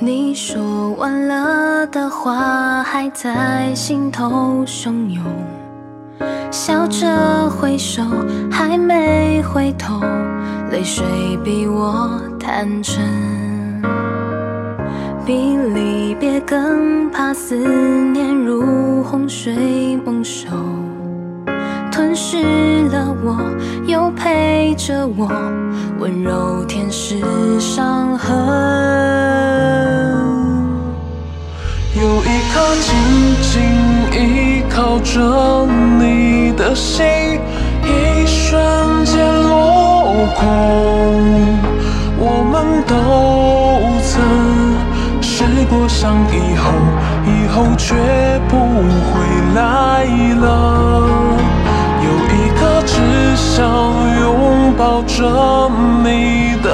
你说完了的话还在心头汹涌，笑着挥手，还没回头，泪水比我坦诚。比离别更怕思念如洪水猛兽，吞噬了我，又陪着我，温柔舔舐伤痕。有一颗紧紧依靠着你的心，一瞬间落空。我们都曾试过想以后，以后却不会来了。有一个只想拥抱着你的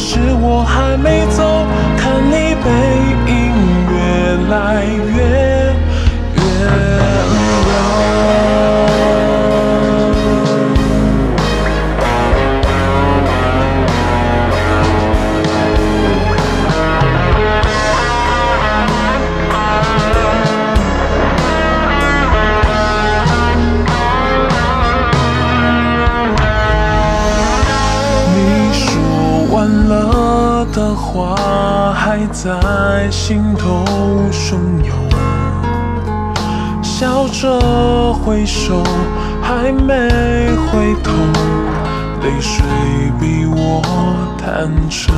是我还没走，在心头汹涌，笑着挥手，还没回头，泪水比我坦诚，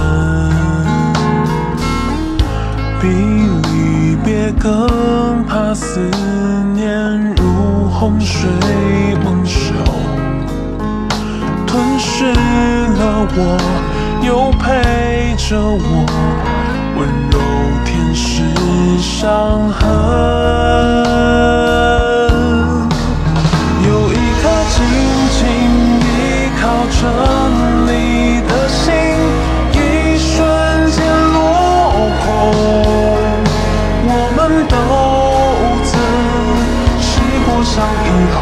比离别更怕思念如洪水猛兽。吞噬了我，又陪着我，温柔舔舐伤痕。有一颗紧紧依靠着你的心，一瞬间落空。我们都曾试过想以后，